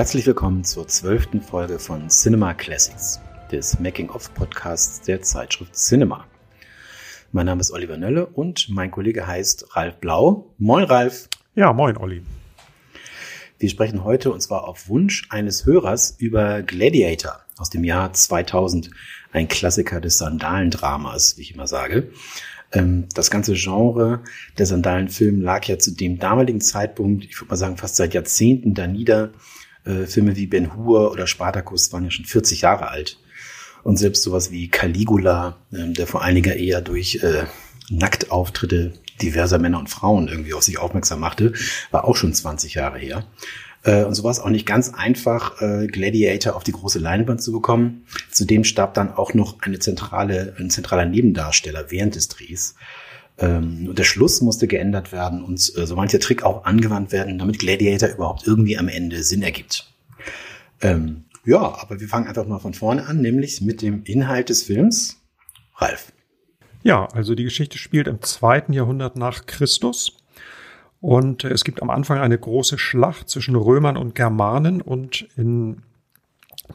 Herzlich willkommen zur zwölften Folge von Cinema Classics, des Making-of-Podcasts der Zeitschrift Cinema. Mein Name ist Oliver Nölle und mein Kollege heißt Ralf Blau. Moin, Ralf. Ja, moin, Olli. Wir sprechen heute, und zwar auf Wunsch eines Hörers, über Gladiator aus dem Jahr 2000, ein Klassiker des Sandalendramas, wie ich immer sage. Ähm, das ganze Genre der Sandalenfilme lag ja zu dem damaligen Zeitpunkt, ich würde mal sagen, fast seit Jahrzehnten da nieder. Äh, Filme wie Ben Hur oder Spartacus waren ja schon 40 Jahre alt. Und selbst sowas wie Caligula, ähm, der vor einiger eher durch äh, Nacktauftritte diverser Männer und Frauen irgendwie auf sich aufmerksam machte, war auch schon 20 Jahre her. Äh, und so war es auch nicht ganz einfach, äh, Gladiator auf die große Leinwand zu bekommen. Zudem starb dann auch noch eine zentrale, ein zentraler Nebendarsteller während des Drehs. Ähm, und der Schluss musste geändert werden und äh, so mancher Trick auch angewandt werden, damit Gladiator überhaupt irgendwie am Ende Sinn ergibt. Ähm, ja, aber wir fangen einfach mal von vorne an, nämlich mit dem Inhalt des Films. Ralf. Ja, also die Geschichte spielt im zweiten Jahrhundert nach Christus. Und es gibt am Anfang eine große Schlacht zwischen Römern und Germanen und in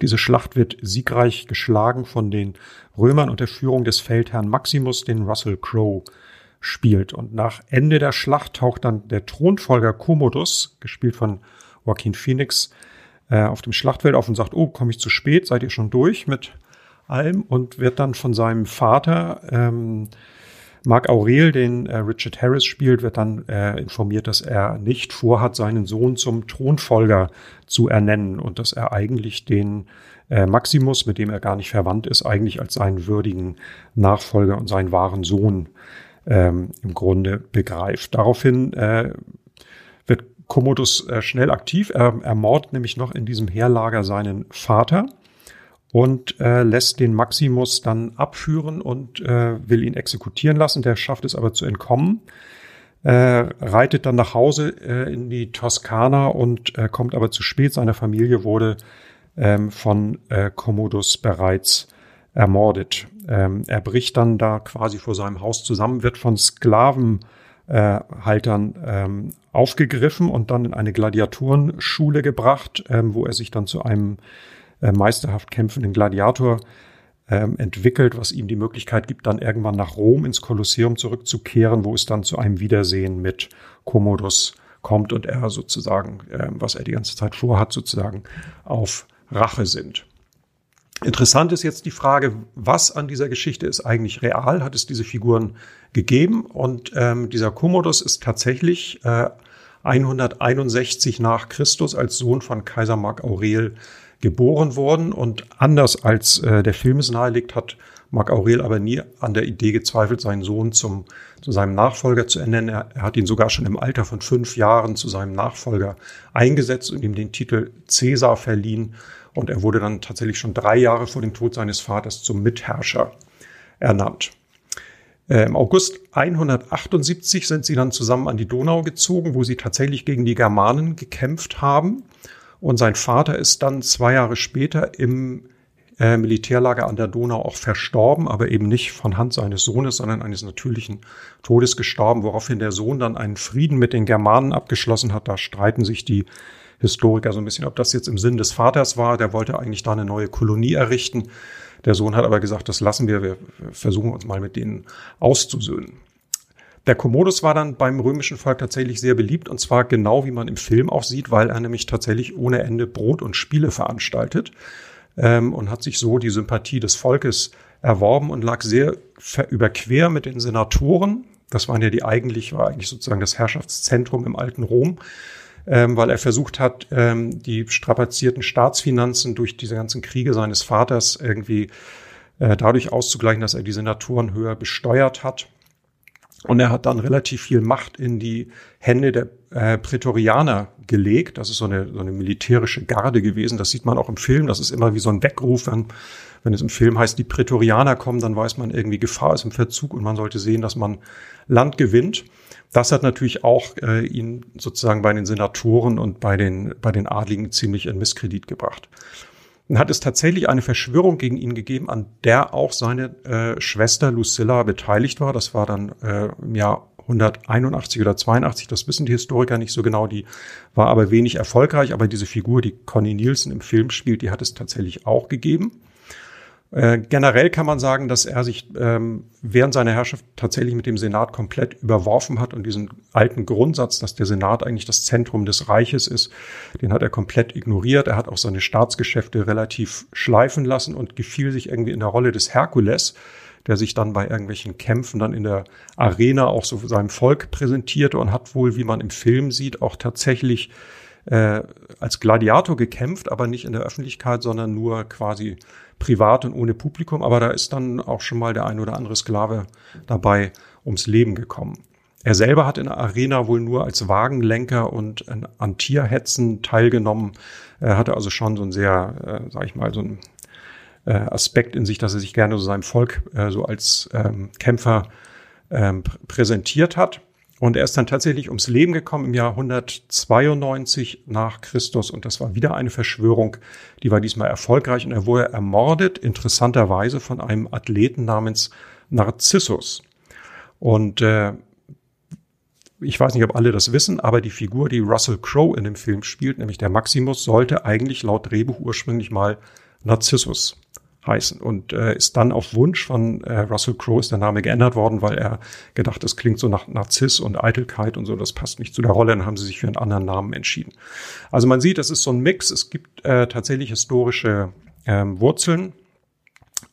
diese Schlacht wird siegreich geschlagen von den Römern unter Führung des Feldherrn Maximus, den Russell Crowe spielt. Und nach Ende der Schlacht taucht dann der Thronfolger Commodus, gespielt von Joaquin Phoenix, äh, auf dem Schlachtfeld auf und sagt, oh, komme ich zu spät, seid ihr schon durch mit allem? Und wird dann von seinem Vater ähm, Mark Aurel, den äh, Richard Harris spielt, wird dann äh, informiert, dass er nicht vorhat, seinen Sohn zum Thronfolger zu ernennen und dass er eigentlich den äh, Maximus, mit dem er gar nicht verwandt ist, eigentlich als seinen würdigen Nachfolger und seinen wahren Sohn ähm, im Grunde begreift. Daraufhin äh, wird Commodus äh, schnell aktiv. Er ermordet nämlich noch in diesem Heerlager seinen Vater und äh, lässt den Maximus dann abführen und äh, will ihn exekutieren lassen. Der schafft es aber zu entkommen, äh, reitet dann nach Hause äh, in die Toskana und äh, kommt aber zu spät. Seine Familie wurde ähm, von äh, Commodus bereits ermordet. Ähm, er bricht dann da quasi vor seinem Haus zusammen, wird von Sklavenhaltern ähm, aufgegriffen und dann in eine Gladiatorenschule gebracht, ähm, wo er sich dann zu einem äh, meisterhaft kämpfenden Gladiator ähm, entwickelt, was ihm die Möglichkeit gibt, dann irgendwann nach Rom ins Kolosseum zurückzukehren, wo es dann zu einem Wiedersehen mit Commodus kommt und er sozusagen, äh, was er die ganze Zeit vorhat, sozusagen auf Rache sind. Interessant ist jetzt die Frage, was an dieser Geschichte ist eigentlich real? Hat es diese Figuren gegeben? Und ähm, dieser Commodus ist tatsächlich äh, 161 nach Christus als Sohn von Kaiser Mark Aurel geboren worden und anders als äh, der Film es nahelegt, hat Marc Aurel aber nie an der Idee gezweifelt, seinen Sohn zum, zu seinem Nachfolger zu ernennen. Er, er, hat ihn sogar schon im Alter von fünf Jahren zu seinem Nachfolger eingesetzt und ihm den Titel Cäsar verliehen. Und er wurde dann tatsächlich schon drei Jahre vor dem Tod seines Vaters zum Mitherrscher ernannt. Äh, Im August 178 sind sie dann zusammen an die Donau gezogen, wo sie tatsächlich gegen die Germanen gekämpft haben. Und sein Vater ist dann zwei Jahre später im äh, Militärlager an der Donau auch verstorben, aber eben nicht von Hand seines Sohnes, sondern eines natürlichen Todes gestorben, woraufhin der Sohn dann einen Frieden mit den Germanen abgeschlossen hat. Da streiten sich die Historiker so ein bisschen, ob das jetzt im Sinn des Vaters war. Der wollte eigentlich da eine neue Kolonie errichten. Der Sohn hat aber gesagt, das lassen wir, wir versuchen uns mal mit denen auszusöhnen. Der Commodus war dann beim römischen Volk tatsächlich sehr beliebt und zwar genau wie man im Film auch sieht, weil er nämlich tatsächlich ohne Ende Brot und Spiele veranstaltet ähm, und hat sich so die Sympathie des Volkes erworben und lag sehr überquer mit den Senatoren. Das waren ja die eigentlich, war eigentlich sozusagen das Herrschaftszentrum im alten Rom, ähm, weil er versucht hat, ähm, die strapazierten Staatsfinanzen durch diese ganzen Kriege seines Vaters irgendwie äh, dadurch auszugleichen, dass er die Senatoren höher besteuert hat. Und er hat dann relativ viel Macht in die Hände der äh, Prätorianer gelegt. Das ist so eine, so eine militärische Garde gewesen. Das sieht man auch im Film. Das ist immer wie so ein Weckruf. Wenn, wenn es im Film heißt, die Prätorianer kommen, dann weiß man irgendwie, Gefahr ist im Verzug und man sollte sehen, dass man Land gewinnt. Das hat natürlich auch äh, ihn sozusagen bei den Senatoren und bei den, bei den Adligen ziemlich in Misskredit gebracht. Dann hat es tatsächlich eine Verschwörung gegen ihn gegeben, an der auch seine äh, Schwester Lucilla beteiligt war. Das war dann äh, im Jahr 1981 oder 82, das wissen die Historiker nicht so genau, die war aber wenig erfolgreich, aber diese Figur, die Connie Nielsen im Film spielt, die hat es tatsächlich auch gegeben. Äh, generell kann man sagen, dass er sich ähm, während seiner Herrschaft tatsächlich mit dem Senat komplett überworfen hat und diesen alten Grundsatz, dass der Senat eigentlich das Zentrum des Reiches ist, den hat er komplett ignoriert. Er hat auch seine Staatsgeschäfte relativ schleifen lassen und gefiel sich irgendwie in der Rolle des Herkules, der sich dann bei irgendwelchen Kämpfen dann in der Arena auch so seinem Volk präsentierte und hat wohl, wie man im Film sieht, auch tatsächlich äh, als Gladiator gekämpft, aber nicht in der Öffentlichkeit, sondern nur quasi privat und ohne Publikum. Aber da ist dann auch schon mal der ein oder andere Sklave dabei ums Leben gekommen. Er selber hat in der Arena wohl nur als Wagenlenker und an Tierhetzen teilgenommen. Er hatte also schon so ein sehr, äh, sag ich mal, so ein äh, Aspekt in sich, dass er sich gerne so seinem Volk äh, so als ähm, Kämpfer ähm, präsentiert hat. Und er ist dann tatsächlich ums Leben gekommen im Jahr 192 nach Christus. Und das war wieder eine Verschwörung, die war diesmal erfolgreich. Und er wurde ermordet, interessanterweise von einem Athleten namens Narzissus. Und äh, ich weiß nicht, ob alle das wissen, aber die Figur, die Russell Crowe in dem Film spielt, nämlich der Maximus, sollte eigentlich laut Drehbuch ursprünglich mal Narzissus heißen und äh, ist dann auf Wunsch von äh, Russell Crowe ist der Name geändert worden, weil er gedacht, das klingt so nach Narziss und Eitelkeit und so, das passt nicht zu der Rolle, dann haben sie sich für einen anderen Namen entschieden. Also man sieht, es ist so ein Mix, es gibt äh, tatsächlich historische ähm, Wurzeln,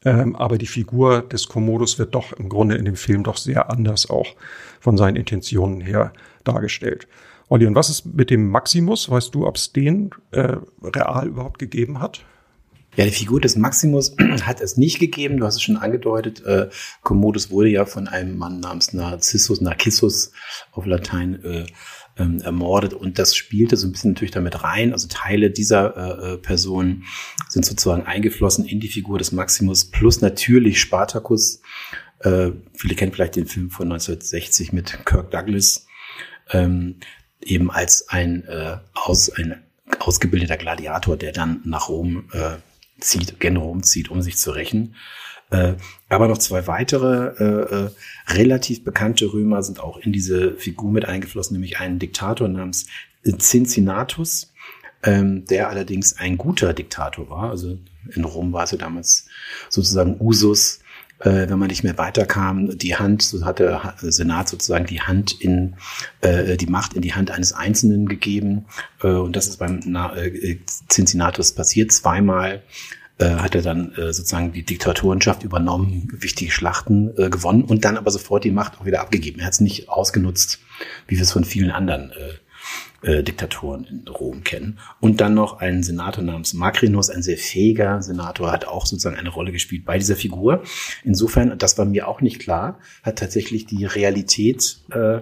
ähm, aber die Figur des Commodus wird doch im Grunde in dem Film doch sehr anders auch von seinen Intentionen her dargestellt. Olli, und was ist mit dem Maximus? Weißt du, ob es den äh, real überhaupt gegeben hat? Ja, die Figur des Maximus hat es nicht gegeben. Du hast es schon angedeutet. Äh, Commodus wurde ja von einem Mann namens Narcissus, Narcissus auf Latein äh, ähm, ermordet und das spielte so ein bisschen natürlich damit rein. Also Teile dieser äh, äh, Person sind sozusagen eingeflossen in die Figur des Maximus plus natürlich Spartacus. Äh, viele kennen vielleicht den Film von 1960 mit Kirk Douglas, ähm, eben als ein, äh, aus, ein ausgebildeter Gladiator, der dann nach Rom äh, zieht, gen Rom zieht, um sich zu rächen. Äh, aber noch zwei weitere äh, äh, relativ bekannte Römer sind auch in diese Figur mit eingeflossen, nämlich einen Diktator namens Cincinnatus, ähm, der allerdings ein guter Diktator war. Also in Rom war es ja damals sozusagen Usus, äh, wenn man nicht mehr weiterkam, die Hand, so hat der Senat sozusagen die Hand in äh, die Macht in die Hand eines Einzelnen gegeben. Äh, und das ist beim Na äh, Cincinnatus passiert zweimal äh, hat er dann äh, sozusagen die Diktatorenschaft übernommen, wichtige Schlachten äh, gewonnen und dann aber sofort die Macht auch wieder abgegeben. Er hat es nicht ausgenutzt, wie wir es von vielen anderen äh, äh, Diktatoren in Rom kennen. Und dann noch ein Senator namens Macrinus, ein sehr fähiger Senator, hat auch sozusagen eine Rolle gespielt bei dieser Figur. Insofern, das war mir auch nicht klar, hat tatsächlich die Realität äh,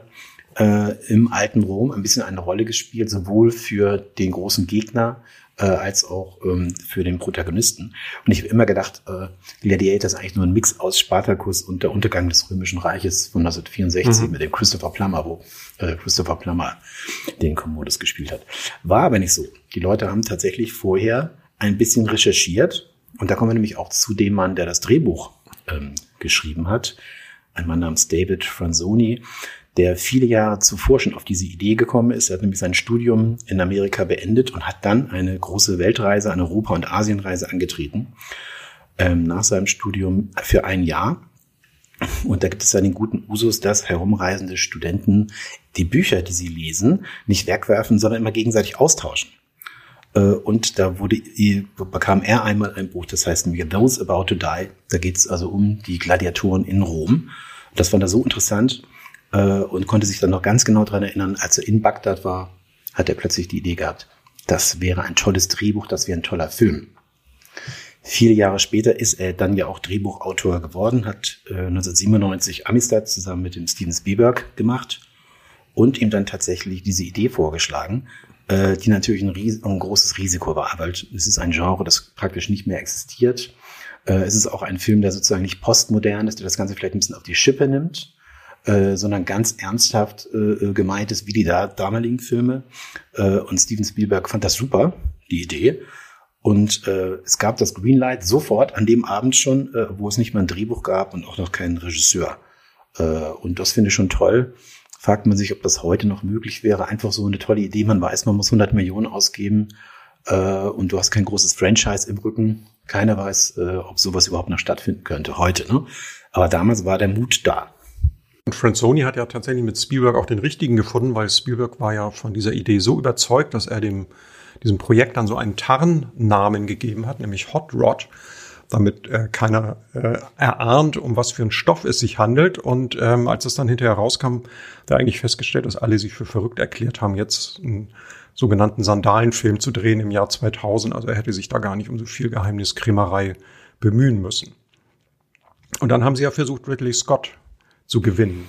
äh, im alten Rom ein bisschen eine Rolle gespielt, sowohl für den großen Gegner äh, als auch ähm, für den Protagonisten. Und ich habe immer gedacht, äh, Gladiator ist eigentlich nur ein Mix aus Spartacus und der Untergang des Römischen Reiches von 1964 mhm. mit dem Christopher Plummer, wo äh, Christopher Plummer den Commodus gespielt hat. War aber nicht so. Die Leute haben tatsächlich vorher ein bisschen recherchiert und da kommen wir nämlich auch zu dem Mann, der das Drehbuch ähm, geschrieben hat. Ein Mann namens David Franzoni, der viele Jahre zuvor schon auf diese Idee gekommen ist. Er hat nämlich sein Studium in Amerika beendet und hat dann eine große Weltreise, eine Europa- und Asienreise angetreten. Ähm, nach seinem Studium für ein Jahr. Und da gibt es dann den guten Usus, dass herumreisende Studenten die Bücher, die sie lesen, nicht wegwerfen, sondern immer gegenseitig austauschen. Äh, und da wurde, bekam er einmal ein Buch, das heißt Those About to Die. Da geht es also um die Gladiatoren in Rom. Das fand er so interessant, äh, und konnte sich dann noch ganz genau dran erinnern, als er in Bagdad war, hat er plötzlich die Idee gehabt, das wäre ein tolles Drehbuch, das wäre ein toller Film. Vier Jahre später ist er dann ja auch Drehbuchautor geworden, hat äh, 1997 Amistad zusammen mit dem Steven Spielberg gemacht und ihm dann tatsächlich diese Idee vorgeschlagen, äh, die natürlich ein, Ries ein großes Risiko war, weil es ist ein Genre, das praktisch nicht mehr existiert. Äh, es ist auch ein Film, der sozusagen nicht postmodern ist, der das Ganze vielleicht ein bisschen auf die Schippe nimmt äh, sondern ganz ernsthaft äh, äh, gemeint ist, wie die da, damaligen Filme. Äh, und Steven Spielberg fand das super, die Idee. Und äh, es gab das Greenlight sofort an dem Abend schon, äh, wo es nicht mal ein Drehbuch gab und auch noch keinen Regisseur. Äh, und das finde ich schon toll. fragt man sich, ob das heute noch möglich wäre. Einfach so eine tolle Idee. Man weiß, man muss 100 Millionen ausgeben äh, und du hast kein großes Franchise im Rücken. Keiner weiß, äh, ob sowas überhaupt noch stattfinden könnte heute. Ne? Aber damals war der Mut da. Und Franzoni hat ja tatsächlich mit Spielberg auch den richtigen gefunden, weil Spielberg war ja von dieser Idee so überzeugt, dass er dem, diesem Projekt dann so einen Tarnnamen gegeben hat, nämlich Hot Rod damit äh, keiner äh, erahnt, um was für einen Stoff es sich handelt. Und ähm, als es dann hinterher rauskam, da eigentlich festgestellt, dass alle sich für verrückt erklärt haben, jetzt einen sogenannten Sandalenfilm zu drehen im Jahr 2000. Also er hätte sich da gar nicht um so viel Geheimniskrämerei bemühen müssen. Und dann haben sie ja versucht, Ridley Scott zu gewinnen.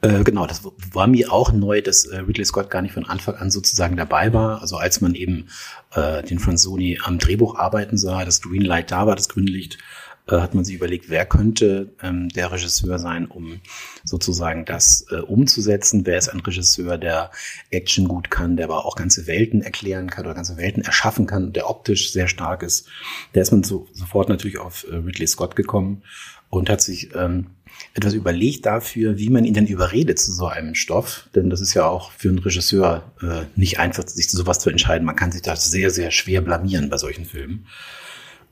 Äh, genau, das war mir auch neu, dass äh, Ridley Scott gar nicht von Anfang an sozusagen dabei war. Also als man eben äh, den Franzoni am Drehbuch arbeiten sah, das Greenlight da war, das Grünlicht, äh, hat man sich überlegt, wer könnte ähm, der Regisseur sein, um sozusagen das äh, umzusetzen. Wer ist ein Regisseur, der Action gut kann, der aber auch ganze Welten erklären kann oder ganze Welten erschaffen kann, der optisch sehr stark ist. Da ist man so, sofort natürlich auf äh, Ridley Scott gekommen und hat sich ähm, etwas überlegt dafür, wie man ihn denn überredet zu so einem Stoff. Denn das ist ja auch für einen Regisseur äh, nicht einfach, sich zu sowas zu entscheiden. Man kann sich da sehr, sehr schwer blamieren bei solchen Filmen.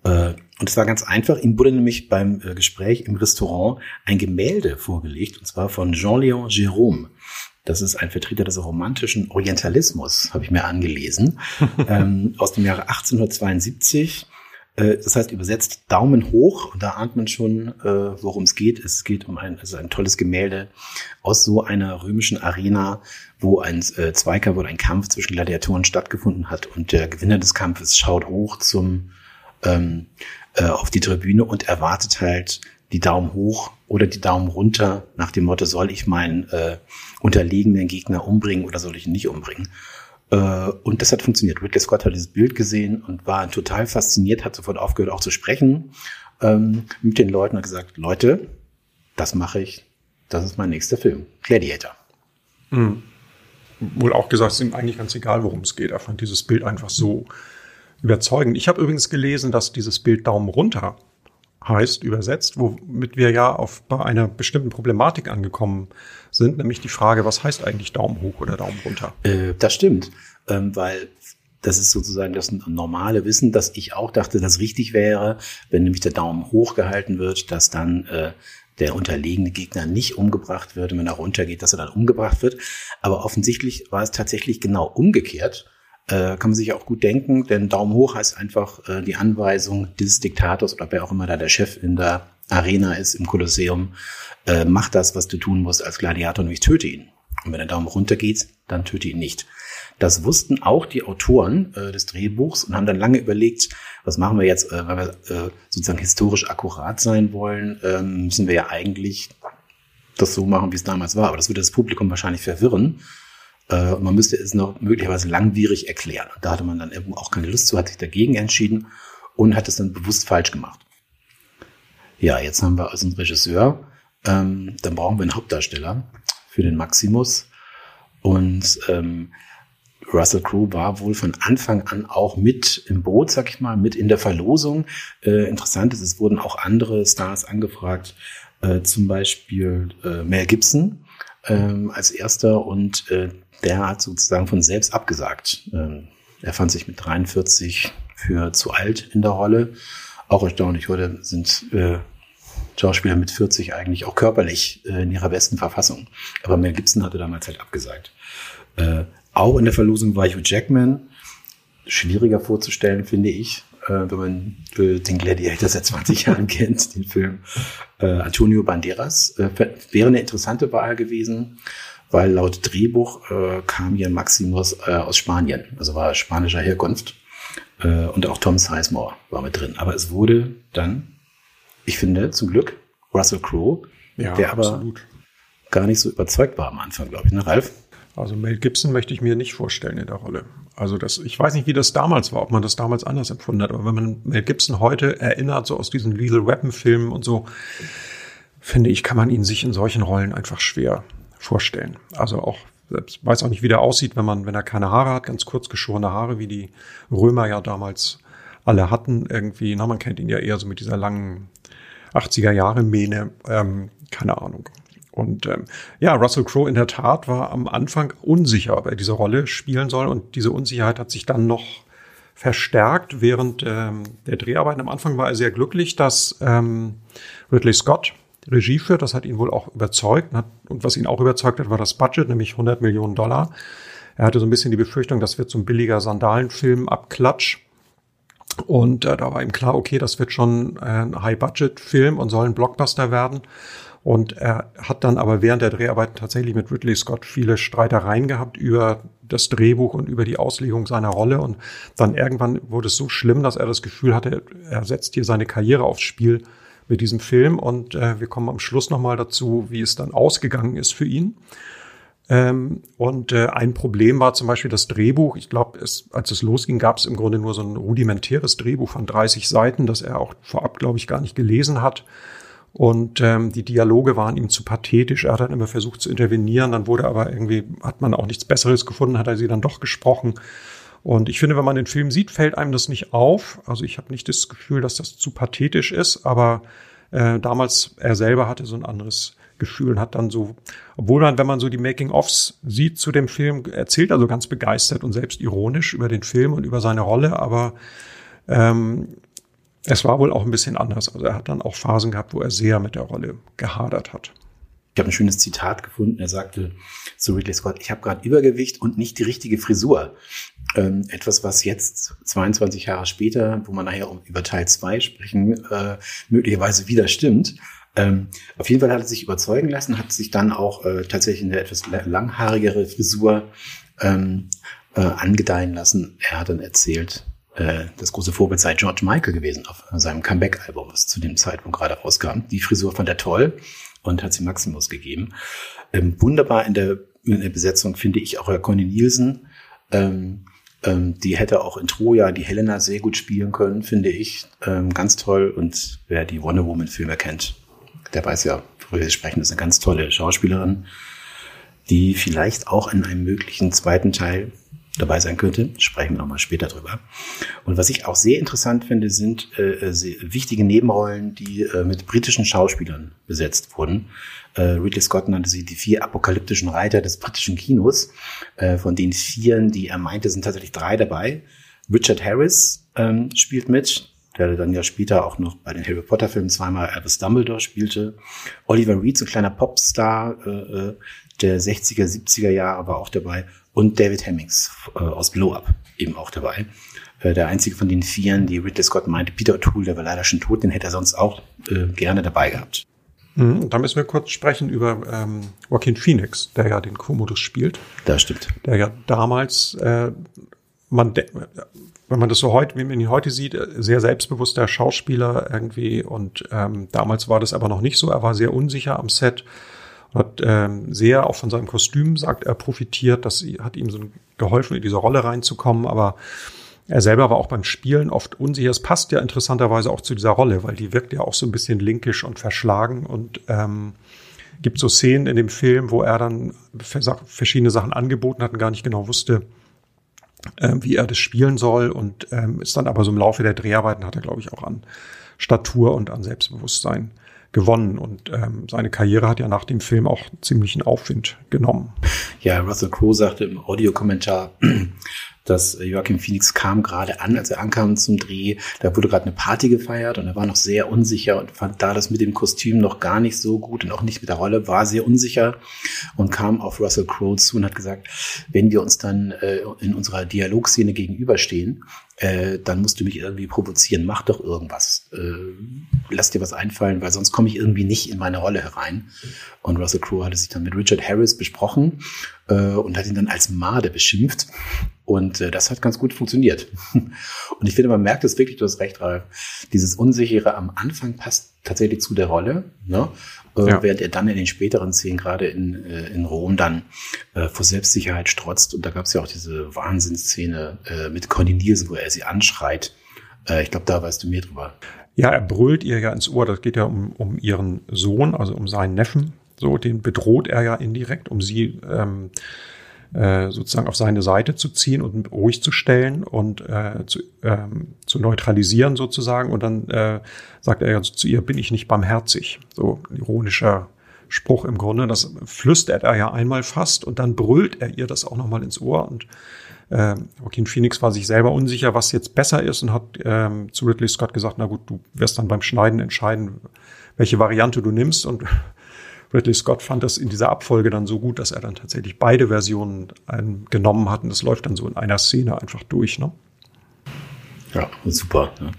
Äh, und es war ganz einfach. Ihm wurde nämlich beim äh, Gespräch im Restaurant ein Gemälde vorgelegt, und zwar von Jean-Léon Gérôme. Das ist ein Vertreter des romantischen Orientalismus, habe ich mir angelesen, ähm, aus dem Jahre 1872 äh, das heißt übersetzt Daumen hoch und da ahnt man schon, äh, worum es geht. Es geht um ein, also ein tolles Gemälde aus so einer römischen Arena, wo ein äh, Zweikampf oder ein Kampf zwischen Gladiatoren stattgefunden hat und der Gewinner des Kampfes schaut hoch zum ähm, äh, auf die Tribüne und erwartet halt die Daumen hoch oder die Daumen runter nach dem Motto, soll ich meinen äh, unterlegenen Gegner umbringen oder soll ich ihn nicht umbringen? Äh, und das hat funktioniert. Ridley Scott hat dieses Bild gesehen und war total fasziniert, hat sofort aufgehört, auch zu sprechen ähm, mit den Leuten und gesagt, Leute, das mache ich, das ist mein nächster Film, Gladiator. Mhm. Wohl auch gesagt, es ist ihm eigentlich ganz egal, worum es geht. Er fand dieses Bild einfach so überzeugend. Ich habe übrigens gelesen, dass dieses Bild Daumen runter heißt, übersetzt, womit wir ja auf, bei einer bestimmten Problematik angekommen sind, nämlich die Frage, was heißt eigentlich Daumen hoch oder Daumen runter? Äh, das stimmt, ähm, weil das ist sozusagen das normale Wissen, dass ich auch dachte, dass richtig wäre, wenn nämlich der Daumen hoch gehalten wird, dass dann äh, der unterlegene Gegner nicht umgebracht wird und wenn er runtergeht, dass er dann umgebracht wird. Aber offensichtlich war es tatsächlich genau umgekehrt. Äh, kann man sich auch gut denken, denn Daumen hoch heißt einfach äh, die Anweisung dieses Diktators oder wer auch immer da der Chef in der Arena ist, im Kolosseum, äh, mach das, was du tun musst als Gladiator, nämlich töte ihn. Und wenn der Daumen runter geht, dann töte ihn nicht. Das wussten auch die Autoren äh, des Drehbuchs und haben dann lange überlegt, was machen wir jetzt, äh, weil wir äh, sozusagen historisch akkurat sein wollen, ähm, müssen wir ja eigentlich das so machen, wie es damals war. Aber das würde das Publikum wahrscheinlich verwirren. Äh, man müsste es noch möglicherweise langwierig erklären. Und da hatte man dann auch keine Lust zu, hat sich dagegen entschieden und hat es dann bewusst falsch gemacht. Ja, jetzt haben wir also einen Regisseur, ähm, dann brauchen wir einen Hauptdarsteller für den Maximus. Und ähm, Russell Crowe war wohl von Anfang an auch mit im Boot, sag ich mal, mit in der Verlosung. Äh, interessant ist, es wurden auch andere Stars angefragt, äh, zum Beispiel äh, Mel Gibson ähm, als erster und äh, der hat sozusagen von selbst abgesagt. Ähm, er fand sich mit 43 für zu alt in der Rolle. Auch erstaunlich, heute sind äh, Schauspieler mit 40 eigentlich auch körperlich äh, in ihrer besten Verfassung. Aber Mel Gibson hatte damals halt abgesagt. Äh, auch in der Verlosung war Hugh Jackman. Schwieriger vorzustellen, finde ich, äh, wenn man äh, den Gladiator seit 20 Jahren kennt, den Film. Äh, Antonio Banderas äh, wäre eine interessante Wahl gewesen weil laut Drehbuch äh, kam hier Maximus äh, aus Spanien, also war spanischer Herkunft. Äh, und auch Tom Sizemore war mit drin. Aber es wurde dann, ich finde, zum Glück Russell Crowe, ja, der aber absolut. gar nicht so überzeugt war am Anfang, glaube ich, ne, Ralf? Also Mel Gibson möchte ich mir nicht vorstellen in der Rolle. Also das, ich weiß nicht, wie das damals war, ob man das damals anders empfunden hat, aber wenn man Mel Gibson heute erinnert, so aus diesen Lethal Weapon Filmen und so, finde ich, kann man ihn sich in solchen Rollen einfach schwer vorstellen. Also auch selbst weiß auch nicht, wie der aussieht, wenn man, wenn er keine Haare hat, ganz kurz geschorene Haare, wie die Römer ja damals alle hatten. Irgendwie, na, man kennt ihn ja eher so mit dieser langen 80er Jahre Mähne, ähm, keine Ahnung. Und ähm, ja, Russell Crowe in der Tat war am Anfang unsicher, ob er diese Rolle spielen soll. Und diese Unsicherheit hat sich dann noch verstärkt während ähm, der Dreharbeiten. Am Anfang war er sehr glücklich, dass ähm, Ridley Scott Regie führt. Das hat ihn wohl auch überzeugt. Und was ihn auch überzeugt hat, war das Budget, nämlich 100 Millionen Dollar. Er hatte so ein bisschen die Befürchtung, das wird so ein billiger Sandalenfilm abklatsch. Und äh, da war ihm klar, okay, das wird schon ein High-Budget-Film und soll ein Blockbuster werden. Und er hat dann aber während der Dreharbeiten tatsächlich mit Ridley Scott viele Streitereien gehabt über das Drehbuch und über die Auslegung seiner Rolle. Und dann irgendwann wurde es so schlimm, dass er das Gefühl hatte, er setzt hier seine Karriere aufs Spiel mit diesem Film. Und äh, wir kommen am Schluss nochmal dazu, wie es dann ausgegangen ist für ihn. Ähm, und äh, ein Problem war zum Beispiel das Drehbuch. Ich glaube, als es losging, gab es im Grunde nur so ein rudimentäres Drehbuch von 30 Seiten, das er auch vorab, glaube ich, gar nicht gelesen hat. Und ähm, die Dialoge waren ihm zu pathetisch. Er hat dann immer versucht zu intervenieren, dann wurde aber irgendwie, hat man auch nichts Besseres gefunden, hat er sie dann doch gesprochen. Und ich finde, wenn man den Film sieht, fällt einem das nicht auf. Also ich habe nicht das Gefühl, dass das zu pathetisch ist, aber äh, damals er selber hatte so ein anderes Gefühl und hat dann so, obwohl man, wenn man so die Making-ofs sieht zu dem Film, erzählt also ganz begeistert und selbst ironisch über den Film und über seine Rolle, aber ähm, es war wohl auch ein bisschen anders. Also er hat dann auch Phasen gehabt, wo er sehr mit der Rolle gehadert hat. Ich habe ein schönes Zitat gefunden. Er sagte zu Ridley Scott, ich habe gerade Übergewicht und nicht die richtige Frisur. Ähm, etwas, was jetzt 22 Jahre später, wo man nachher über Teil 2 sprechen, äh, möglicherweise wieder stimmt. Ähm, auf jeden Fall hat er sich überzeugen lassen, hat sich dann auch äh, tatsächlich eine etwas langhaarigere Frisur ähm, äh, angedeihen lassen. Er hat dann erzählt, äh, das große Vorbild sei George Michael gewesen auf seinem Comeback-Album, was zu dem Zeitpunkt gerade rauskam. Die Frisur fand er toll und hat sie Maximus gegeben. Ähm, wunderbar in der, in der Besetzung finde ich auch Herr Conny Nielsen. Ähm, ähm, die hätte auch in Troja die Helena sehr gut spielen können, finde ich. Ähm, ganz toll. Und wer die Wonder Woman-Filme kennt, der weiß ja, worüber wir sprechen. Ist eine ganz tolle Schauspielerin, die vielleicht auch in einem möglichen zweiten Teil dabei sein könnte. Sprechen wir nochmal später drüber. Und was ich auch sehr interessant finde, sind äh, äh wichtige Nebenrollen, die äh, mit britischen Schauspielern besetzt wurden. Äh, Ridley Scott nannte sie die vier apokalyptischen Reiter des britischen Kinos. Äh, von den vieren, die er meinte, sind tatsächlich drei dabei. Richard Harris ähm, spielt mit, der dann ja später auch noch bei den Harry Potter Filmen zweimal Albus Dumbledore spielte. Oliver Reed, so ein kleiner Popstar äh, äh der 60er, 70er Jahre war auch dabei und David Hemmings äh, aus Blow Up eben auch dabei. Äh, der einzige von den Vieren, die Ridley Scott meinte, Peter O'Toole, der war leider schon tot, den hätte er sonst auch äh, gerne dabei gehabt. Mhm, da müssen wir kurz sprechen über ähm, Joaquin Phoenix, der ja den Commodus spielt. Das stimmt. Der ja damals, äh, man wenn man das so heute, wie man ihn heute sieht, sehr selbstbewusster Schauspieler irgendwie und ähm, damals war das aber noch nicht so. Er war sehr unsicher am Set hat ähm, sehr auch von seinem Kostüm, sagt er, profitiert. Das hat ihm so geholfen, in diese Rolle reinzukommen. Aber er selber war auch beim Spielen oft unsicher. Es passt ja interessanterweise auch zu dieser Rolle, weil die wirkt ja auch so ein bisschen linkisch und verschlagen und ähm, gibt so Szenen in dem Film, wo er dann verschiedene Sachen angeboten hat und gar nicht genau wusste, äh, wie er das spielen soll und ähm, ist dann aber so im Laufe der Dreharbeiten hat er, glaube ich, auch an Statur und an Selbstbewusstsein gewonnen. Und ähm, seine Karriere hat ja nach dem Film auch ziemlichen Aufwind genommen. Ja, Russell Crowe sagte im Audiokommentar, dass Joachim Phoenix kam gerade an, als er ankam zum Dreh. Da wurde gerade eine Party gefeiert und er war noch sehr unsicher und fand da das mit dem Kostüm noch gar nicht so gut und auch nicht mit der Rolle, war sehr unsicher und kam auf Russell Crowe zu und hat gesagt, wenn wir uns dann äh, in unserer Dialogszene gegenüberstehen, äh, dann musst du mich irgendwie provozieren, mach doch irgendwas. Äh, lass dir was einfallen, weil sonst komme ich irgendwie nicht in meine Rolle herein. Und Russell Crowe hatte sich dann mit Richard Harris besprochen äh, und hat ihn dann als Made beschimpft. Und äh, das hat ganz gut funktioniert. Und ich finde, man merkt es wirklich, du hast recht, Ralf. Dieses Unsichere am Anfang passt tatsächlich zu der Rolle. Ne? Äh, ja. Während er dann in den späteren Szenen, gerade in, äh, in Rom, dann äh, vor Selbstsicherheit strotzt. Und da gab es ja auch diese Wahnsinnsszene äh, mit Conny Nielsen, wo er sie anschreit. Äh, ich glaube, da weißt du mehr drüber. Ja, er brüllt ihr ja ins Ohr. Das geht ja um, um ihren Sohn, also um seinen Neffen. So, den bedroht er ja indirekt, um sie ähm, äh, sozusagen auf seine Seite zu ziehen und ruhig zu stellen und äh, zu, ähm, zu neutralisieren sozusagen. Und dann äh, sagt er ja zu ihr, bin ich nicht barmherzig. So ironischer Spruch im Grunde. Das flüstert er ja einmal fast und dann brüllt er ihr das auch nochmal ins Ohr. Und äh, Joaquin Phoenix war sich selber unsicher, was jetzt besser ist und hat ähm, zu Ridley Scott gesagt, na gut, du wirst dann beim Schneiden entscheiden, welche Variante du nimmst. Und Ridley Scott fand das in dieser Abfolge dann so gut, dass er dann tatsächlich beide Versionen ähm, genommen hat und das läuft dann so in einer Szene einfach durch. Ne? Ja, super. Ne?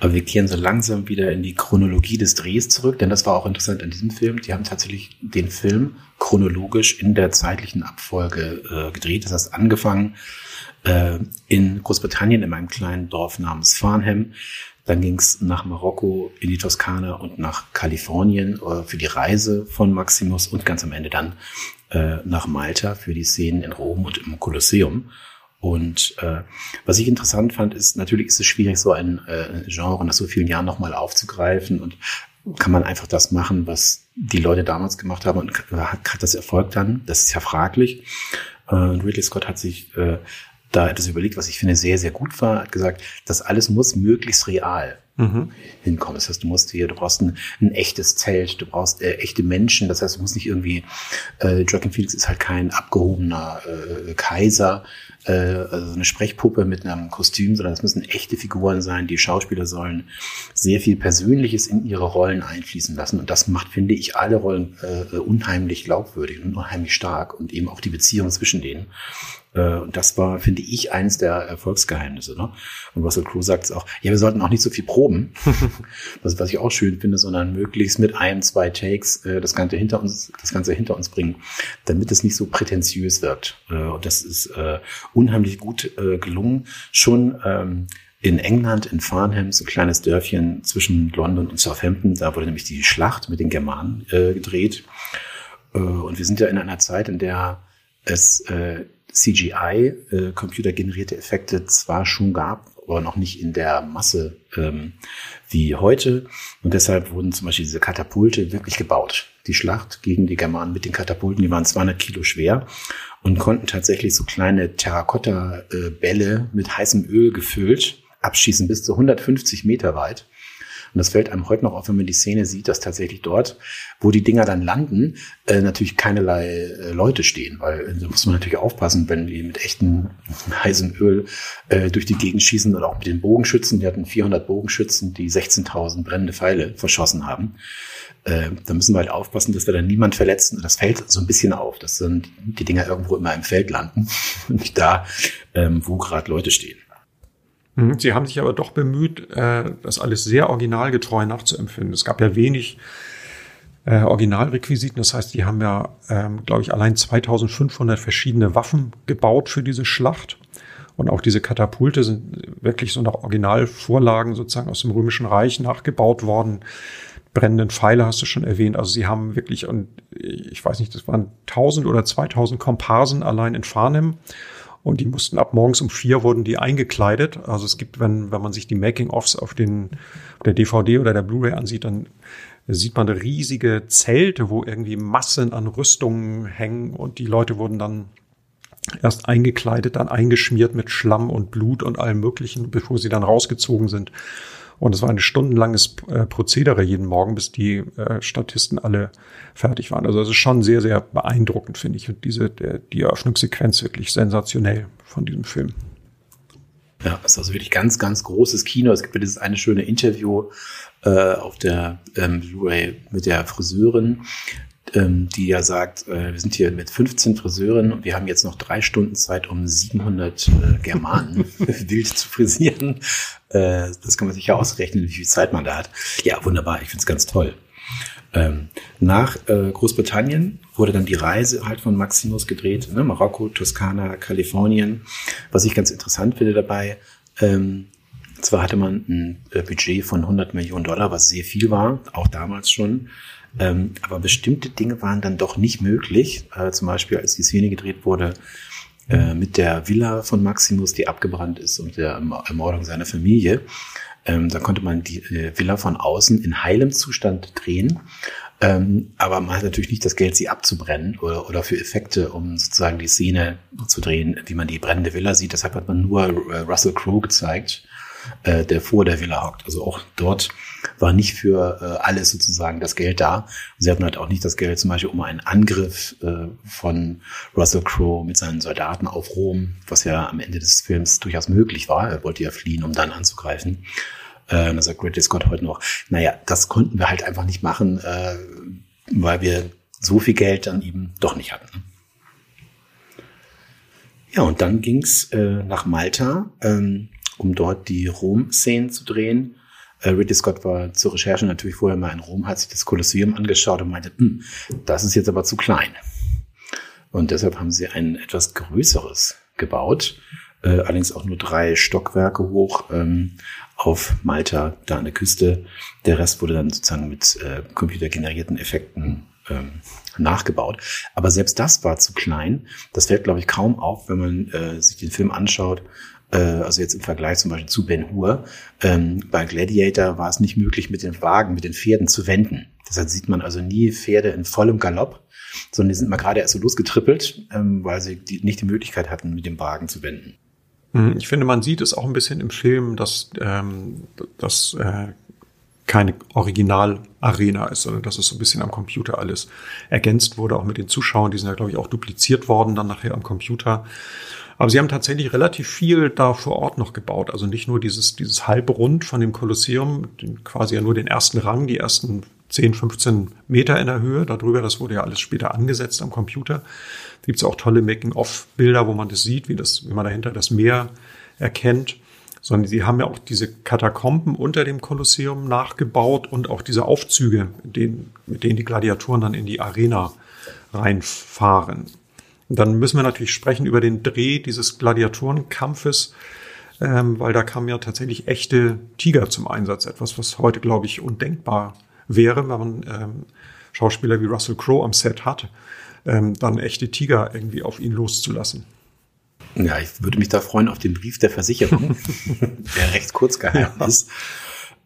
Aber wir kehren so langsam wieder in die Chronologie des Drehs zurück, denn das war auch interessant an diesem Film. Die haben tatsächlich den Film chronologisch in der zeitlichen Abfolge äh, gedreht. Das heißt, angefangen äh, in Großbritannien in einem kleinen Dorf namens Farnham. Dann ging es nach Marokko, in die Toskana und nach Kalifornien äh, für die Reise von Maximus und ganz am Ende dann äh, nach Malta für die Szenen in Rom und im Kolosseum. Und äh, was ich interessant fand, ist, natürlich ist es schwierig, so ein äh, Genre nach so vielen Jahren nochmal aufzugreifen und kann man einfach das machen, was die Leute damals gemacht haben und hat, hat das Erfolg dann? Das ist ja fraglich. Äh, Ridley Scott hat sich äh, da etwas überlegt, was ich finde sehr, sehr gut war, hat gesagt, das alles muss möglichst real mhm. hinkommen. Das heißt, du musst hier, du brauchst ein, ein echtes Zelt, du brauchst äh, echte Menschen. Das heißt, du musst nicht irgendwie, äh, Joaquin Phoenix ist halt kein abgehobener äh, Kaiser, äh, also eine Sprechpuppe mit einem Kostüm, sondern es müssen echte Figuren sein. Die Schauspieler sollen sehr viel Persönliches in ihre Rollen einfließen lassen. Und das macht, finde ich, alle Rollen äh, unheimlich glaubwürdig und unheimlich stark und eben auch die Beziehung zwischen denen. Äh, und das war, finde ich, eines der Erfolgsgeheimnisse. Ne? Und Russell Crowe sagt es auch, ja, wir sollten auch nicht so viel proben, was, was ich auch schön finde, sondern möglichst mit einem, zwei Takes äh, das Ganze hinter uns, das Ganze hinter uns bringen, damit es nicht so prätentiös wirkt. Äh, und das ist äh, unheimlich gut äh, gelungen. Schon ähm, in England, in Farnham, so ein kleines Dörfchen zwischen London und Southampton, da wurde nämlich die Schlacht mit den Germanen äh, gedreht. Äh, und wir sind ja in einer Zeit, in der es äh, CGI, äh, computergenerierte Effekte zwar schon gab, aber noch nicht in der Masse ähm, wie heute. Und deshalb wurden zum Beispiel diese Katapulte wirklich gebaut. Die Schlacht gegen die Germanen mit den Katapulten, die waren 200 Kilo schwer und konnten tatsächlich so kleine Terrakotta-Bälle mit heißem Öl gefüllt abschießen bis zu 150 Meter weit. Und das fällt einem heute noch auf, wenn man die Szene sieht, dass tatsächlich dort, wo die Dinger dann landen, äh, natürlich keinerlei äh, Leute stehen, weil äh, da muss man natürlich aufpassen, wenn die mit echtem heißem Öl äh, durch die Gegend schießen oder auch mit den Bogenschützen. Die hatten 400 Bogenschützen, die 16.000 brennende Pfeile verschossen haben. Äh, da müssen wir halt aufpassen, dass wir dann niemand verletzen. Das fällt so ein bisschen auf, dass dann die Dinger irgendwo immer im Feld landen und nicht da, ähm, wo gerade Leute stehen. Mhm. Sie haben sich aber doch bemüht, äh, das alles sehr originalgetreu nachzuempfinden. Es gab ja wenig äh, Originalrequisiten. Das heißt, die haben ja, ähm, glaube ich, allein 2500 verschiedene Waffen gebaut für diese Schlacht. Und auch diese Katapulte sind wirklich so nach Originalvorlagen sozusagen aus dem Römischen Reich nachgebaut worden. Brennenden Pfeile hast du schon erwähnt. Also sie haben wirklich, und ich weiß nicht, das waren 1000 oder 2000 Komparsen allein in Farnham. Und die mussten ab morgens um vier wurden die eingekleidet. Also es gibt, wenn, wenn man sich die Making-ofs auf den, auf der DVD oder der Blu-ray ansieht, dann sieht man riesige Zelte, wo irgendwie Massen an Rüstungen hängen und die Leute wurden dann erst eingekleidet, dann eingeschmiert mit Schlamm und Blut und allem Möglichen, bevor sie dann rausgezogen sind. Und es war ein stundenlanges äh, Prozedere jeden Morgen, bis die äh, Statisten alle fertig waren. Also es ist schon sehr, sehr beeindruckend, finde ich. Und diese, die Eröffnungssequenz wirklich sensationell von diesem Film. Ja, es ist also wirklich ganz, ganz großes Kino. Es gibt dieses eine schöne Interview äh, auf der ähm, Blu-ray mit der Friseurin, ähm, die ja sagt, äh, wir sind hier mit 15 Friseuren und wir haben jetzt noch drei Stunden Zeit, um 700 äh, Germanen wild zu frisieren. Äh, das kann man sich ja ausrechnen, wie viel Zeit man da hat. Ja, wunderbar, ich finde es ganz toll. Ähm, nach äh, Großbritannien wurde dann die Reise halt von Maximus gedreht, ne? Marokko, Toskana, Kalifornien. Was ich ganz interessant finde dabei, ähm, zwar hatte man ein äh, Budget von 100 Millionen Dollar, was sehr viel war, auch damals schon. Ähm, aber bestimmte Dinge waren dann doch nicht möglich. Äh, zum Beispiel, als die Szene gedreht wurde äh, mit der Villa von Maximus, die abgebrannt ist und der Ermordung seiner Familie. Ähm, da konnte man die äh, Villa von außen in heilem Zustand drehen. Ähm, aber man hat natürlich nicht das Geld, sie abzubrennen oder, oder für Effekte, um sozusagen die Szene zu drehen, wie man die brennende Villa sieht. Deshalb hat man nur äh, Russell Crowe gezeigt äh, der vor der Villa hockt. Also auch dort war nicht für äh, alles sozusagen das Geld da. Und sie hatten halt auch nicht das Geld zum Beispiel, um einen Angriff äh, von Russell Crowe mit seinen Soldaten auf Rom, was ja am Ende des Films durchaus möglich war. Er wollte ja fliehen, um dann anzugreifen. Äh, und da sagt Ridley Scott heute noch, naja, das konnten wir halt einfach nicht machen, äh, weil wir so viel Geld dann eben doch nicht hatten. Ja, und dann ging's äh, nach Malta, ähm, um dort die Rom-Szenen zu drehen. Äh, Ridley Scott war zur Recherche natürlich vorher mal in Rom, hat sich das Kolosseum angeschaut und meinte, hm, das ist jetzt aber zu klein. Und deshalb haben sie ein etwas größeres gebaut, äh, allerdings auch nur drei Stockwerke hoch ähm, auf Malta, da an der Küste. Der Rest wurde dann sozusagen mit äh, computergenerierten Effekten ähm, nachgebaut. Aber selbst das war zu klein. Das fällt, glaube ich, kaum auf, wenn man äh, sich den Film anschaut. Äh, also jetzt im Vergleich zum Beispiel zu Ben Hur. Ähm, bei Gladiator war es nicht möglich, mit den Wagen, mit den Pferden zu wenden. Deshalb sieht man also nie Pferde in vollem Galopp, sondern die sind mal gerade erst so losgetrippelt, ähm, weil sie die, nicht die Möglichkeit hatten, mit dem Wagen zu wenden. Hm, ich finde, man sieht es auch ein bisschen im Film, dass, ähm, dass äh, keine Original-Arena ist, sondern dass es so ein bisschen am Computer alles ergänzt wurde, auch mit den Zuschauern. Die sind ja, glaube ich, auch dupliziert worden dann nachher am Computer. Aber sie haben tatsächlich relativ viel da vor Ort noch gebaut. Also nicht nur dieses, dieses Halbrund von dem Kolosseum, quasi ja nur den ersten Rang, die ersten 10, 15 Meter in der Höhe. Darüber, das wurde ja alles später angesetzt am Computer. Gibt es auch tolle Making-of-Bilder, wo man das sieht, wie, das, wie man dahinter das Meer erkennt sondern sie haben ja auch diese Katakomben unter dem Kolosseum nachgebaut und auch diese Aufzüge, mit denen, mit denen die Gladiatoren dann in die Arena reinfahren. Dann müssen wir natürlich sprechen über den Dreh dieses Gladiatorenkampfes, ähm, weil da kamen ja tatsächlich echte Tiger zum Einsatz. Etwas, was heute, glaube ich, undenkbar wäre, wenn man ähm, Schauspieler wie Russell Crowe am Set hat, ähm, dann echte Tiger irgendwie auf ihn loszulassen. Ja, ich würde mich da freuen auf den Brief der Versicherung, der recht kurz geheim ja. ist.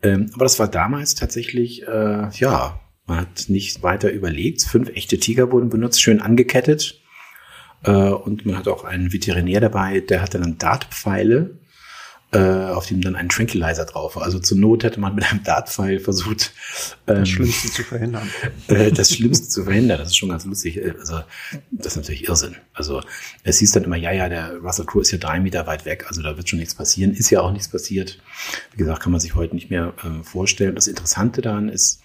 Ähm, aber das war damals tatsächlich, äh, ja, man hat nicht weiter überlegt. Fünf echte Tiger wurden benutzt, schön angekettet. Äh, und man hat auch einen Veterinär dabei, der hatte dann Dartpfeile äh, auf dem dann ein Tranquilizer drauf war. Also zur Not hätte man mit einem Dartpfeil versucht, ähm, das Schlimmste zu verhindern. Äh, das Schlimmste zu verhindern. Das ist schon ganz lustig. Also das ist natürlich Irrsinn. Also es hieß dann immer, ja, ja, der Russell Crowe ist ja drei Meter weit weg, also da wird schon nichts passieren. Ist ja auch nichts passiert. Wie gesagt, kann man sich heute nicht mehr äh, vorstellen. Das Interessante daran ist,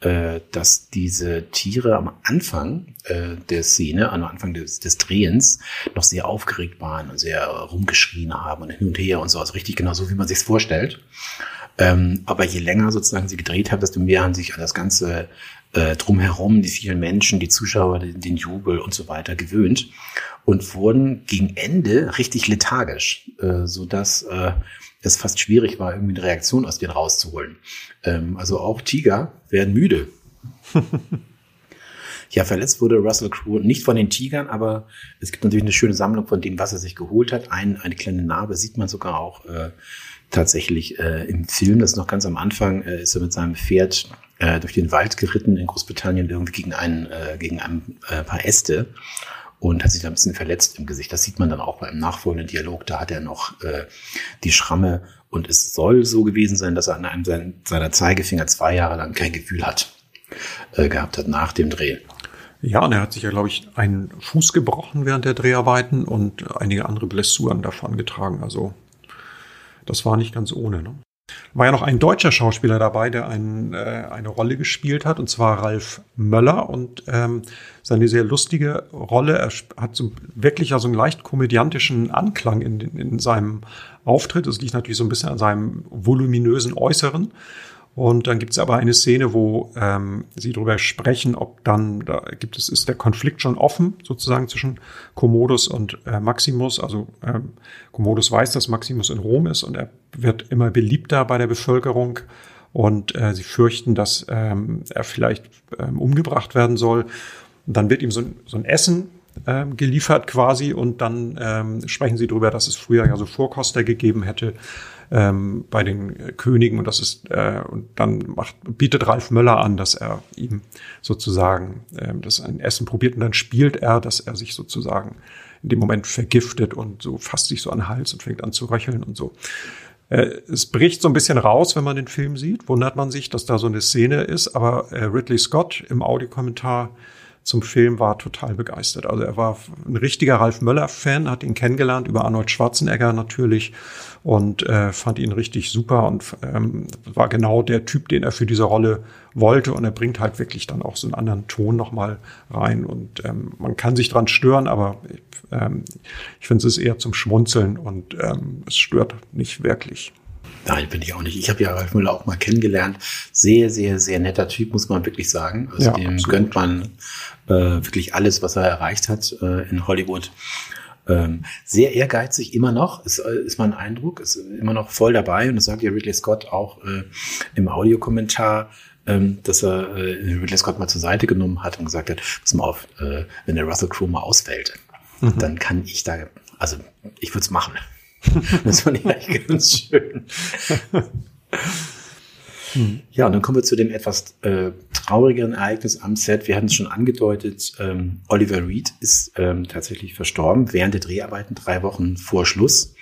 äh, dass diese Tiere am Anfang äh, der Szene, am Anfang des, des Drehens, noch sehr aufgeregt waren und sehr rumgeschrien haben und hin und her und so, also richtig genau so, wie man sich vorstellt. Ähm, aber je länger sozusagen sie gedreht haben, desto mehr haben sich an das ganze äh, drumherum, die vielen Menschen, die Zuschauer, den, den Jubel und so weiter gewöhnt und wurden gegen Ende richtig lethargisch, äh, so dass äh, es fast schwierig war, irgendwie eine Reaktion aus denen rauszuholen. Ähm, also auch Tiger werden müde. ja, verletzt wurde Russell Crowe nicht von den Tigern, aber es gibt natürlich eine schöne Sammlung von dem, was er sich geholt hat. Ein, eine kleine Narbe sieht man sogar auch äh, tatsächlich äh, im Film. Das ist noch ganz am Anfang, äh, ist er mit seinem Pferd äh, durch den Wald geritten in Großbritannien irgendwie gegen einen, äh, gegen ein äh, paar Äste und hat sich da ein bisschen verletzt im Gesicht. Das sieht man dann auch beim nachfolgenden Dialog. Da hat er noch äh, die Schramme und es soll so gewesen sein, dass er an einem seiner Zeigefinger zwei Jahre lang kein Gefühl hat äh, gehabt hat nach dem Dreh. Ja, und er hat sich ja, glaube ich, einen Fuß gebrochen während der Dreharbeiten und einige andere Blessuren davon getragen. Also das war nicht ganz ohne. Ne? War ja noch ein deutscher Schauspieler dabei, der ein, äh, eine Rolle gespielt hat, und zwar Ralf Möller. Und ähm, seine sehr lustige Rolle. Er hat so wirklich also einen leicht komödiantischen Anklang in, in seinem Auftritt. Das liegt natürlich so ein bisschen an seinem voluminösen Äußeren. Und dann gibt es aber eine Szene, wo ähm, sie darüber sprechen, ob dann, da gibt es, ist der Konflikt schon offen, sozusagen zwischen Commodus und äh, Maximus. Also ähm, Commodus weiß, dass Maximus in Rom ist und er wird immer beliebter bei der Bevölkerung. Und äh, sie fürchten, dass ähm, er vielleicht ähm, umgebracht werden soll. Und dann wird ihm so, so ein Essen ähm, geliefert quasi und dann ähm, sprechen sie darüber, dass es früher ja so Vorkoster gegeben hätte ähm, bei den Königen und das ist äh, und dann macht bietet Ralf Möller an, dass er ihm sozusagen ähm, das ein Essen probiert und dann spielt er, dass er sich sozusagen in dem Moment vergiftet und so fasst sich so an den Hals und fängt an zu röcheln und so. Äh, es bricht so ein bisschen raus, wenn man den Film sieht. Wundert man sich, dass da so eine Szene ist. Aber äh, Ridley Scott im Audiokommentar zum Film war total begeistert. Also er war ein richtiger Ralf Möller-Fan, hat ihn kennengelernt über Arnold Schwarzenegger natürlich und äh, fand ihn richtig super und ähm, war genau der Typ, den er für diese Rolle wollte und er bringt halt wirklich dann auch so einen anderen Ton nochmal rein und ähm, man kann sich dran stören, aber ähm, ich finde es ist eher zum Schmunzeln und ähm, es stört nicht wirklich. Nein, bin ich auch nicht. Ich habe ja Ralf Müller auch mal kennengelernt. Sehr, sehr, sehr netter Typ, muss man wirklich sagen. Also ja, dem absolut. gönnt man äh, wirklich alles, was er erreicht hat äh, in Hollywood. Ähm, sehr ehrgeizig immer noch, ist, äh, ist mein Eindruck, ist immer noch voll dabei und das sagt ja Ridley Scott auch äh, im Audiokommentar, ähm, dass er äh, Ridley Scott mal zur Seite genommen hat und gesagt hat, pass mal auf, äh, wenn der Russell Crowe mal ausfällt, mhm. dann kann ich da, also ich würde es machen. das fand ich eigentlich ganz schön. Hm. Ja, und dann kommen wir zu dem etwas äh, traurigeren Ereignis am Set. Wir hatten es schon angedeutet, ähm, Oliver Reed ist ähm, tatsächlich verstorben während der Dreharbeiten, drei Wochen vor Schluss.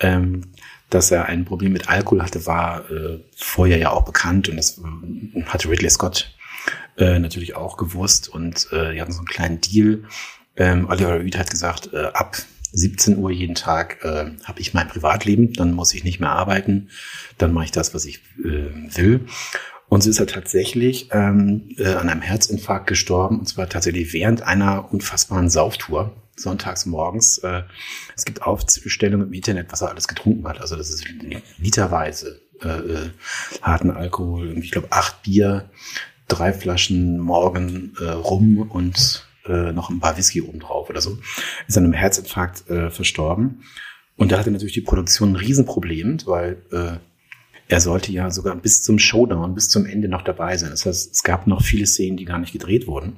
Ähm, dass er ein Problem mit Alkohol hatte, war äh, vorher ja auch bekannt und das äh, hatte Ridley Scott äh, natürlich auch gewusst und äh, die hatten so einen kleinen Deal. Ähm, Oliver Reed hat gesagt, äh, ab 17 Uhr jeden Tag äh, habe ich mein Privatleben, dann muss ich nicht mehr arbeiten, dann mache ich das, was ich äh, will. Und so ist er tatsächlich ähm, äh, an einem Herzinfarkt gestorben, und zwar tatsächlich während einer unfassbaren Sauftour, sonntags morgens. Äh, es gibt Aufstellungen im Internet, was er alles getrunken hat. Also das ist literweise äh, äh, harten Alkohol, ich glaube acht Bier, drei Flaschen morgen äh, rum und äh, noch ein paar Whisky oben oder so, ist an einem Herzinfarkt äh, verstorben. Und da hatte natürlich die Produktion ein Riesenproblem, weil äh, er sollte ja sogar bis zum Showdown, bis zum Ende noch dabei sein. Das heißt, es gab noch viele Szenen, die gar nicht gedreht wurden.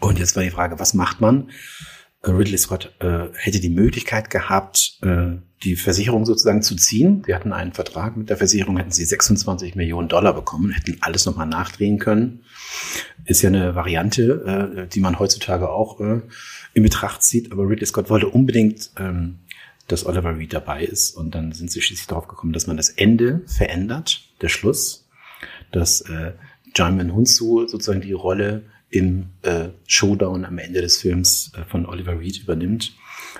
Und jetzt war die Frage, was macht man? Ridley Scott äh, hätte die Möglichkeit gehabt, äh, die Versicherung sozusagen zu ziehen. Wir hatten einen Vertrag mit der Versicherung, hätten sie 26 Millionen Dollar bekommen, hätten alles nochmal nachdrehen können. Ist ja eine Variante, äh, die man heutzutage auch äh, in Betracht zieht. Aber Ridley Scott wollte unbedingt, ähm, dass Oliver Reed dabei ist. Und dann sind sie schließlich darauf gekommen, dass man das Ende verändert, der Schluss, dass äh, Jamin Hunsu sozusagen die Rolle im äh, Showdown am Ende des Films äh, von Oliver Reed übernimmt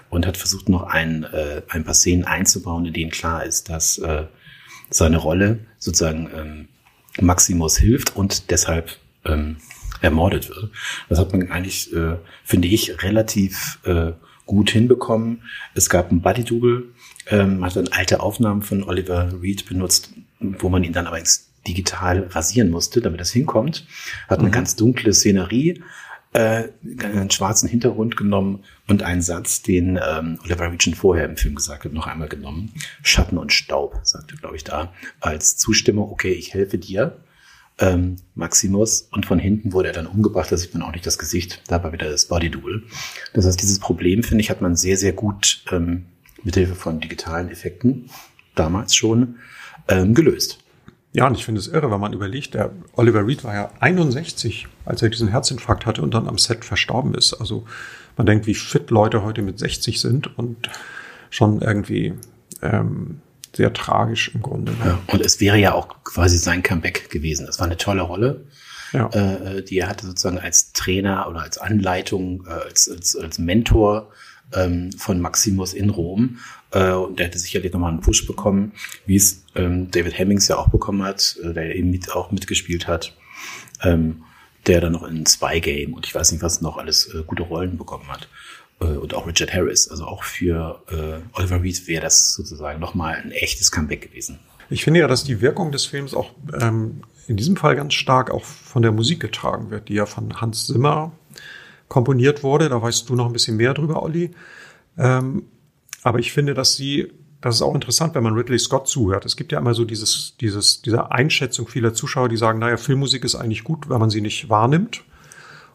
und hat versucht, noch ein, äh, ein paar Szenen einzubauen, in denen klar ist, dass äh, seine Rolle sozusagen ähm, Maximus hilft und deshalb ähm, ermordet wird. Das hat man eigentlich, äh, finde ich, relativ äh, gut hinbekommen. Es gab ein Buddy-Double, ähm, man hat dann alte Aufnahmen von Oliver Reed benutzt, wo man ihn dann aber ins digital rasieren musste, damit das hinkommt. Hat eine mhm. ganz dunkle Szenerie, äh, einen schwarzen Hintergrund genommen und einen Satz, den ähm, Oliver Reed schon vorher im Film gesagt hat, noch einmal genommen. Schatten und Staub, sagte, glaube ich, da, als Zustimmung, okay, ich helfe dir, ähm, Maximus. Und von hinten wurde er dann umgebracht, da sieht man auch nicht das Gesicht, da war wieder das Body Duel. Das heißt, dieses Problem, finde ich, hat man sehr, sehr gut ähm, mithilfe von digitalen Effekten damals schon ähm, gelöst. Ja, und ich finde es irre, wenn man überlegt, der Oliver Reed war ja 61, als er diesen Herzinfarkt hatte und dann am Set verstorben ist. Also man denkt, wie fit Leute heute mit 60 sind und schon irgendwie ähm, sehr tragisch im Grunde. Ja, und es wäre ja auch quasi sein Comeback gewesen. Das war eine tolle Rolle, ja. äh, die er hatte sozusagen als Trainer oder als Anleitung, äh, als, als, als Mentor ähm, von Maximus in Rom. Äh, und der hätte sicherlich nochmal einen Push bekommen, wie es ähm, David Hemmings ja auch bekommen hat, äh, der eben mit, auch mitgespielt hat. Ähm, der dann noch in Spy Game und ich weiß nicht, was noch alles äh, gute Rollen bekommen hat. Äh, und auch Richard Harris. Also auch für äh, Oliver Reed wäre das sozusagen nochmal ein echtes Comeback gewesen. Ich finde ja, dass die Wirkung des Films auch ähm, in diesem Fall ganz stark auch von der Musik getragen wird, die ja von Hans Zimmer komponiert wurde. Da weißt du noch ein bisschen mehr drüber, Olli. Ähm, aber ich finde, dass sie, das ist auch interessant, wenn man Ridley Scott zuhört. Es gibt ja immer so dieses, dieses, diese Einschätzung vieler Zuschauer, die sagen, naja, Filmmusik ist eigentlich gut, wenn man sie nicht wahrnimmt.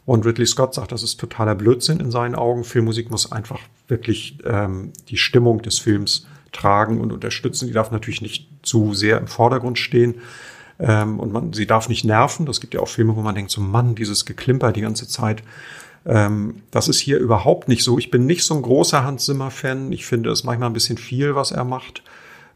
Und Ridley Scott sagt, das ist totaler Blödsinn in seinen Augen. Filmmusik muss einfach wirklich ähm, die Stimmung des Films tragen und unterstützen. Die darf natürlich nicht zu sehr im Vordergrund stehen. Ähm, und man, sie darf nicht nerven. Das gibt ja auch Filme, wo man denkt, so Mann, dieses Geklimper die ganze Zeit. Ähm, das ist hier überhaupt nicht so. Ich bin nicht so ein großer Hans Zimmer-Fan. Ich finde es manchmal ein bisschen viel, was er macht.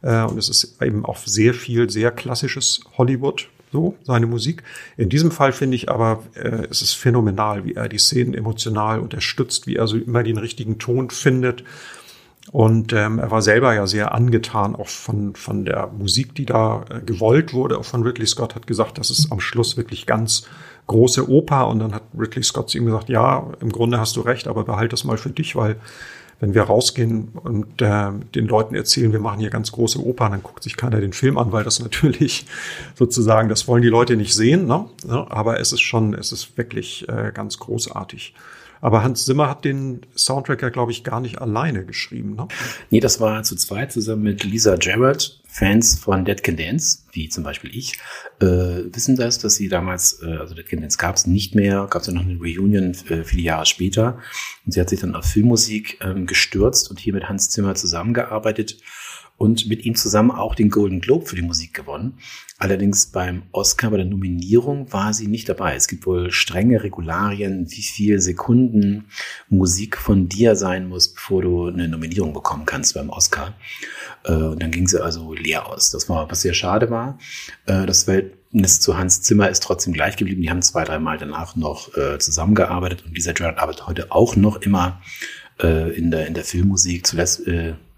Äh, und es ist eben auch sehr viel, sehr klassisches Hollywood, so seine Musik. In diesem Fall finde ich aber, äh, es ist phänomenal, wie er die Szenen emotional unterstützt, wie er so immer den richtigen Ton findet. Und ähm, er war selber ja sehr angetan auch von, von der Musik, die da äh, gewollt wurde. Auch von Ridley Scott hat gesagt, das ist am Schluss wirklich ganz große Oper. Und dann hat Ridley Scott zu ihm gesagt, ja, im Grunde hast du recht, aber behalte das mal für dich, weil wenn wir rausgehen und äh, den Leuten erzählen, wir machen hier ganz große Opern, dann guckt sich keiner den Film an, weil das natürlich sozusagen, das wollen die Leute nicht sehen. Ne? Aber es ist schon, es ist wirklich äh, ganz großartig. Aber Hans Zimmer hat den Soundtrack ja, glaube ich, gar nicht alleine geschrieben. Ne? Nee, das war zu zweit zusammen mit Lisa Jarrett. Fans von Dead Can Dance, wie zum Beispiel ich, äh, wissen das, dass sie damals, äh, also Dead Can Dance gab es nicht mehr, gab es ja noch eine Reunion äh, viele Jahre später. Und sie hat sich dann auf Filmmusik ähm, gestürzt und hier mit Hans Zimmer zusammengearbeitet und mit ihm zusammen auch den Golden Globe für die Musik gewonnen. Allerdings beim Oscar, bei der Nominierung, war sie nicht dabei. Es gibt wohl strenge Regularien, wie viel Sekunden Musik von dir sein muss, bevor du eine Nominierung bekommen kannst beim Oscar. Äh, und dann ging sie also leer aus. Das war, was sehr schade war. Äh, das Verhältnis zu Hans Zimmer ist trotzdem gleich geblieben. Die haben zwei, drei Mal danach noch äh, zusammengearbeitet und dieser Gerard arbeitet heute auch noch immer in der, in der Filmmusik. Zuletzt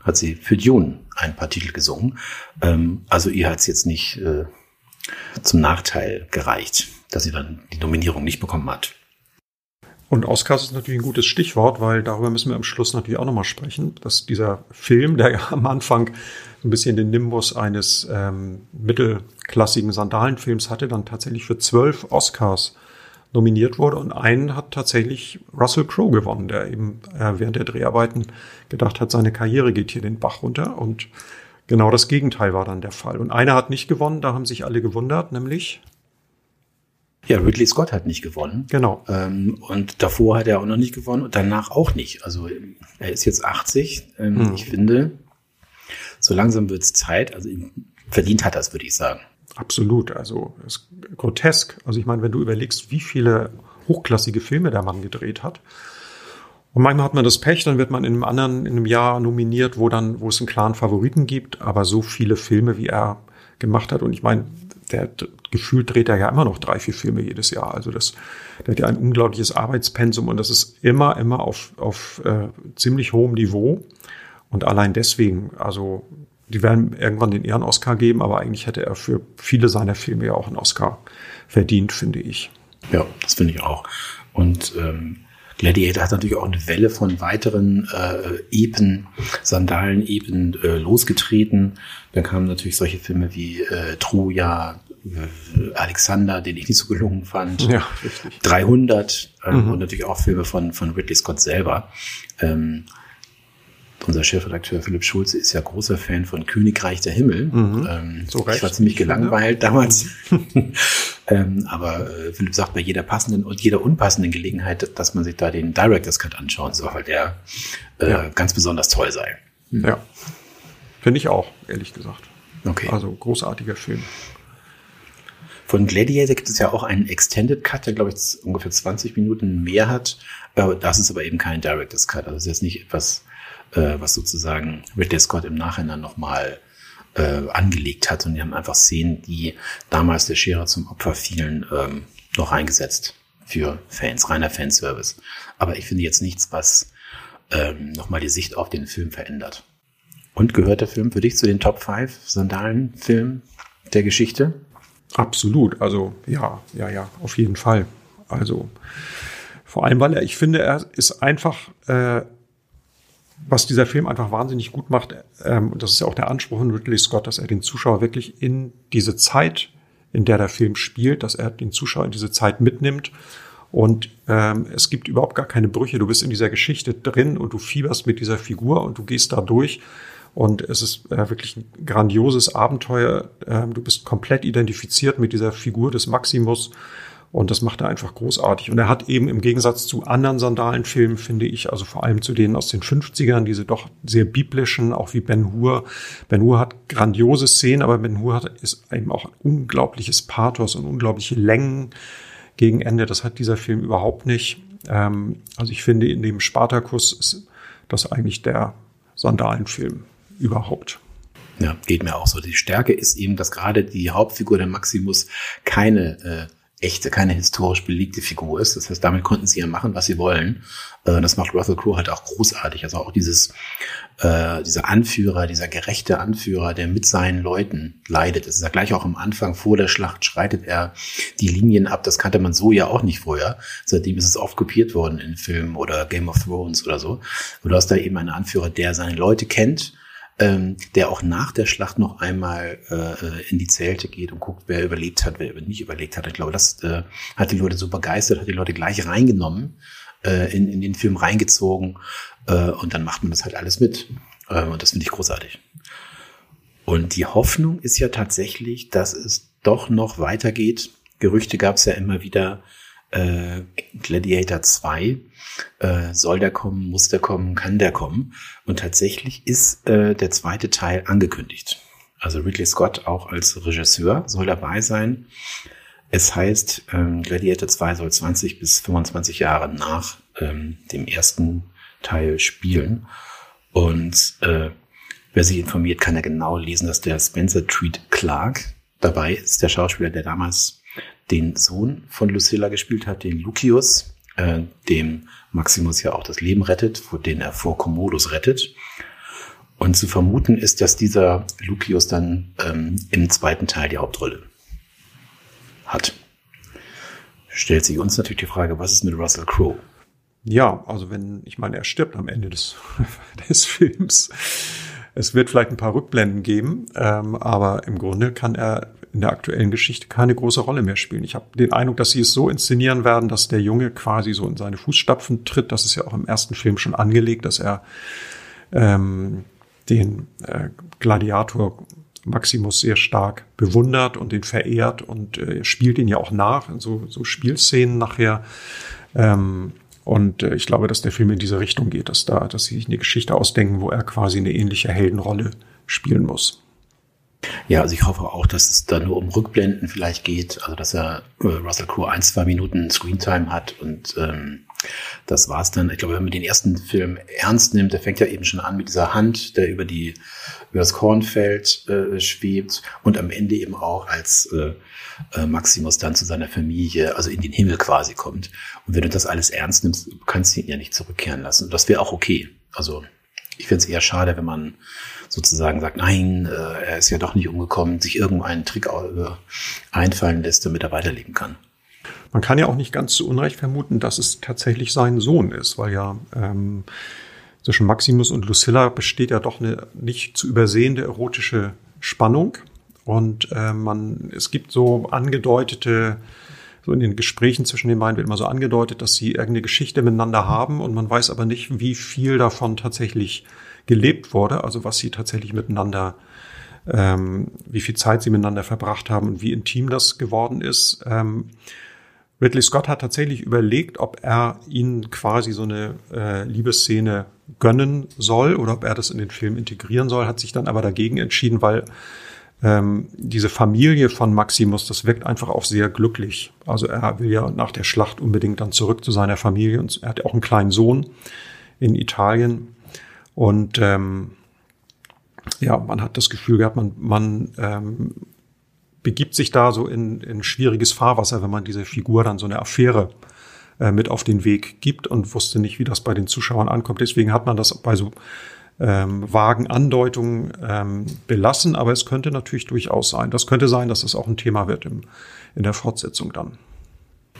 hat sie für Dune ein paar Titel gesungen. Ähm, also ihr hat es jetzt nicht äh, zum Nachteil gereicht, dass sie dann die Nominierung nicht bekommen hat. Und Oscars ist natürlich ein gutes Stichwort, weil darüber müssen wir am Schluss natürlich auch nochmal sprechen, dass dieser Film, der ja am Anfang ein bisschen den Nimbus eines ähm, mittelklassigen Sandalenfilms hatte, dann tatsächlich für zwölf Oscars nominiert wurde. Und einen hat tatsächlich Russell Crowe gewonnen, der eben äh, während der Dreharbeiten gedacht hat, seine Karriere geht hier den Bach runter. Und genau das Gegenteil war dann der Fall. Und einer hat nicht gewonnen, da haben sich alle gewundert, nämlich ja, Ridley Scott hat nicht gewonnen. Genau. Ähm, und davor hat er auch noch nicht gewonnen und danach auch nicht. Also er ist jetzt 80. Ähm, hm. Ich finde, so langsam wird es Zeit. Also verdient hat das, würde ich sagen. Absolut. Also ist grotesk. Also ich meine, wenn du überlegst, wie viele hochklassige Filme der Mann gedreht hat. Und manchmal hat man das Pech, dann wird man in einem anderen, in einem Jahr nominiert, wo dann, wo es einen klaren Favoriten gibt, aber so viele Filme, wie er gemacht hat. Und ich meine, der gefühlt dreht er ja immer noch drei, vier Filme jedes Jahr. Also das, der hat ja ein unglaubliches Arbeitspensum und das ist immer, immer auf, auf äh, ziemlich hohem Niveau. Und allein deswegen, also die werden irgendwann den Ehren-Oscar geben, aber eigentlich hätte er für viele seiner Filme ja auch einen Oscar verdient, finde ich. Ja, das finde ich auch. Und ähm, Gladiator hat natürlich auch eine Welle von weiteren äh, Epen, Sandalen-Epen äh, losgetreten. Dann kamen natürlich solche Filme wie äh, Troja, äh, Alexander, den ich nicht so gelungen fand. Ja, richtig. 300 ähm, mhm. und natürlich auch Filme von, von Ridley Scott selber. Ähm, unser Chefredakteur Philipp Schulze ist ja großer Fan von Königreich der Himmel. Mhm. Ähm, so ich war ziemlich gelangweilt damals. Mhm. ähm, aber äh, Philipp sagt bei jeder passenden und jeder unpassenden Gelegenheit, dass man sich da den Director's Cut anschauen soll, weil der äh, ja. ganz besonders toll sei. Mhm. Ja. Finde ich auch, ehrlich gesagt. Okay. Also großartiger Film. Von Gladiator gibt es ja auch einen Extended Cut, der, glaube ich, ungefähr 20 Minuten mehr hat. Äh, das ist aber eben kein Director's Cut. Also ist jetzt nicht etwas äh, was sozusagen Ridley Scott im Nachhinein nochmal äh, angelegt hat. Und die haben einfach Szenen, die damals der Scherer zum Opfer fielen, ähm, noch eingesetzt für Fans, reiner Fanservice. Aber ich finde jetzt nichts, was ähm, nochmal die Sicht auf den Film verändert. Und gehört der Film für dich zu den Top 5 Sandalen-Filmen der Geschichte? Absolut. Also ja, ja, ja, auf jeden Fall. Also vor allem, weil er, ich finde, er ist einfach äh, was dieser Film einfach wahnsinnig gut macht, ähm, und das ist ja auch der Anspruch von Ridley Scott, dass er den Zuschauer wirklich in diese Zeit, in der der Film spielt, dass er den Zuschauer in diese Zeit mitnimmt. Und ähm, es gibt überhaupt gar keine Brüche. Du bist in dieser Geschichte drin und du fieberst mit dieser Figur und du gehst da durch. Und es ist äh, wirklich ein grandioses Abenteuer. Ähm, du bist komplett identifiziert mit dieser Figur des Maximus. Und das macht er einfach großartig. Und er hat eben im Gegensatz zu anderen Sandalenfilmen, finde ich, also vor allem zu denen aus den 50ern, diese doch sehr biblischen, auch wie Ben Hur. Ben Hur hat grandiose Szenen, aber Ben Hur hat, ist eben auch ein unglaubliches Pathos und unglaubliche Längen gegen Ende. Das hat dieser Film überhaupt nicht. Ähm, also ich finde, in dem Spartacus ist das eigentlich der Sandalenfilm überhaupt. Ja, geht mir auch so. Die Stärke ist eben, dass gerade die Hauptfigur der Maximus keine äh, echte, keine historisch belegte Figur ist. Das heißt, damit konnten sie ja machen, was sie wollen. Äh, das macht Russell Crowe halt auch großartig. Also auch dieses, äh, dieser Anführer, dieser gerechte Anführer, der mit seinen Leuten leidet. Das ist ja gleich auch am Anfang vor der Schlacht schreitet er die Linien ab. Das kannte man so ja auch nicht vorher. Seitdem ist es oft kopiert worden in Filmen oder Game of Thrones oder so. Und du hast da eben einen Anführer, der seine Leute kennt ähm, der auch nach der Schlacht noch einmal äh, in die Zelte geht und guckt, wer überlebt hat, wer nicht überlebt hat. Ich glaube, das äh, hat die Leute so begeistert, hat die Leute gleich reingenommen, äh, in, in den Film reingezogen äh, und dann macht man das halt alles mit. Äh, und das finde ich großartig. Und die Hoffnung ist ja tatsächlich, dass es doch noch weitergeht. Gerüchte gab es ja immer wieder, äh, Gladiator 2 äh, soll der kommen, muss der kommen, kann der kommen. Und tatsächlich ist äh, der zweite Teil angekündigt. Also Ridley Scott auch als Regisseur soll dabei sein. Es heißt, ähm, Gladiator 2 soll 20 bis 25 Jahre nach ähm, dem ersten Teil spielen. Und äh, wer sich informiert, kann ja genau lesen, dass der Spencer Treat Clark dabei ist, der Schauspieler, der damals den Sohn von Lucilla gespielt hat, den Lucius, äh, dem Maximus ja auch das Leben rettet, den er vor Commodus rettet. Und zu vermuten ist, dass dieser Lucius dann ähm, im zweiten Teil die Hauptrolle hat. Stellt sich uns natürlich die Frage, was ist mit Russell Crowe? Ja, also wenn, ich meine, er stirbt am Ende des, des Films. Es wird vielleicht ein paar Rückblenden geben, ähm, aber im Grunde kann er in der aktuellen Geschichte keine große Rolle mehr spielen. Ich habe den Eindruck, dass sie es so inszenieren werden, dass der Junge quasi so in seine Fußstapfen tritt. Das ist ja auch im ersten Film schon angelegt, dass er ähm, den äh, Gladiator Maximus sehr stark bewundert und den verehrt und äh, spielt ihn ja auch nach in so, so Spielszenen nachher. Ähm, und äh, ich glaube, dass der Film in diese Richtung geht, dass da, dass sie sich eine Geschichte ausdenken, wo er quasi eine ähnliche Heldenrolle spielen muss. Ja, also ich hoffe auch, dass es da nur um Rückblenden vielleicht geht, also dass er äh, Russell Crowe ein, zwei Minuten Screentime hat und ähm, das war's dann. Ich glaube, wenn man den ersten Film ernst nimmt, der fängt ja eben schon an mit dieser Hand, der über die über das Kornfeld äh, schwebt und am Ende eben auch als äh, äh, Maximus dann zu seiner Familie, also in den Himmel quasi kommt. Und wenn du das alles ernst nimmst, kannst du ihn ja nicht zurückkehren lassen. Das wäre auch okay. Also ich finde es eher schade, wenn man sozusagen sagt, nein, äh, er ist ja doch nicht umgekommen, sich irgendeinen Trick äh, einfallen lässt, damit er weiterleben kann. Man kann ja auch nicht ganz zu Unrecht vermuten, dass es tatsächlich sein Sohn ist, weil ja ähm, zwischen Maximus und Lucilla besteht ja doch eine nicht zu übersehende erotische Spannung. Und äh, man, es gibt so angedeutete, so in den Gesprächen zwischen den beiden wird immer so angedeutet, dass sie irgendeine Geschichte miteinander haben und man weiß aber nicht, wie viel davon tatsächlich gelebt wurde, also was sie tatsächlich miteinander, ähm, wie viel Zeit sie miteinander verbracht haben und wie intim das geworden ist. Ähm, Ridley Scott hat tatsächlich überlegt, ob er ihnen quasi so eine äh, Liebesszene gönnen soll oder ob er das in den Film integrieren soll, hat sich dann aber dagegen entschieden, weil ähm, diese Familie von Maximus, das wirkt einfach auch sehr glücklich. Also er will ja nach der Schlacht unbedingt dann zurück zu seiner Familie und er hat auch einen kleinen Sohn in Italien. Und ähm, ja, man hat das Gefühl gehabt, man, man ähm, begibt sich da so in, in schwieriges Fahrwasser, wenn man diese Figur dann so eine Affäre äh, mit auf den Weg gibt und wusste nicht, wie das bei den Zuschauern ankommt. Deswegen hat man das bei so ähm, vagen Andeutungen ähm, belassen, aber es könnte natürlich durchaus sein. Das könnte sein, dass das auch ein Thema wird im, in der Fortsetzung dann.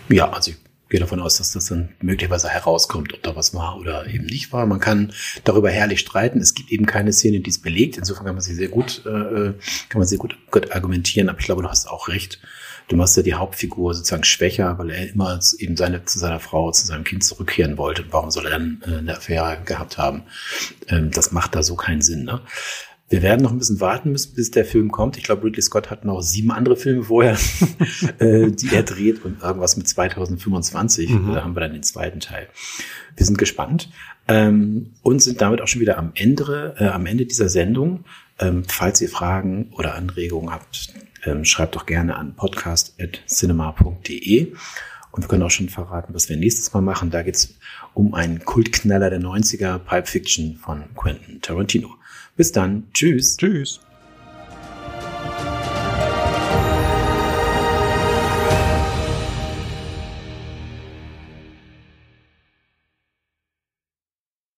Ja, also ich gehe davon aus, dass das dann möglicherweise herauskommt, ob da was war oder eben nicht war. Man kann darüber herrlich streiten. Es gibt eben keine Szene, die es belegt. Insofern kann man sie sehr gut, äh, kann man sehr gut, gut argumentieren. Aber ich glaube, du hast auch recht. Du machst ja die Hauptfigur sozusagen schwächer, weil er immer eben seine, zu seiner Frau, zu seinem Kind zurückkehren wollte. Und warum soll er dann äh, eine Affäre gehabt haben? Ähm, das macht da so keinen Sinn. Ne? Wir werden noch ein bisschen warten müssen, bis der Film kommt. Ich glaube, Ridley Scott hat noch sieben andere Filme vorher, äh, die er dreht und irgendwas mit 2025. Mhm. Da haben wir dann den zweiten Teil. Wir sind gespannt ähm, und sind damit auch schon wieder am Ende, äh, am Ende dieser Sendung. Ähm, falls ihr Fragen oder Anregungen habt, ähm, schreibt doch gerne an podcast.cinema.de. Und wir können auch schon verraten, was wir nächstes Mal machen. Da geht es um einen Kultknaller der 90er, Pulp Fiction von Quentin Tarantino. Bis dann. Tschüss. Tschüss.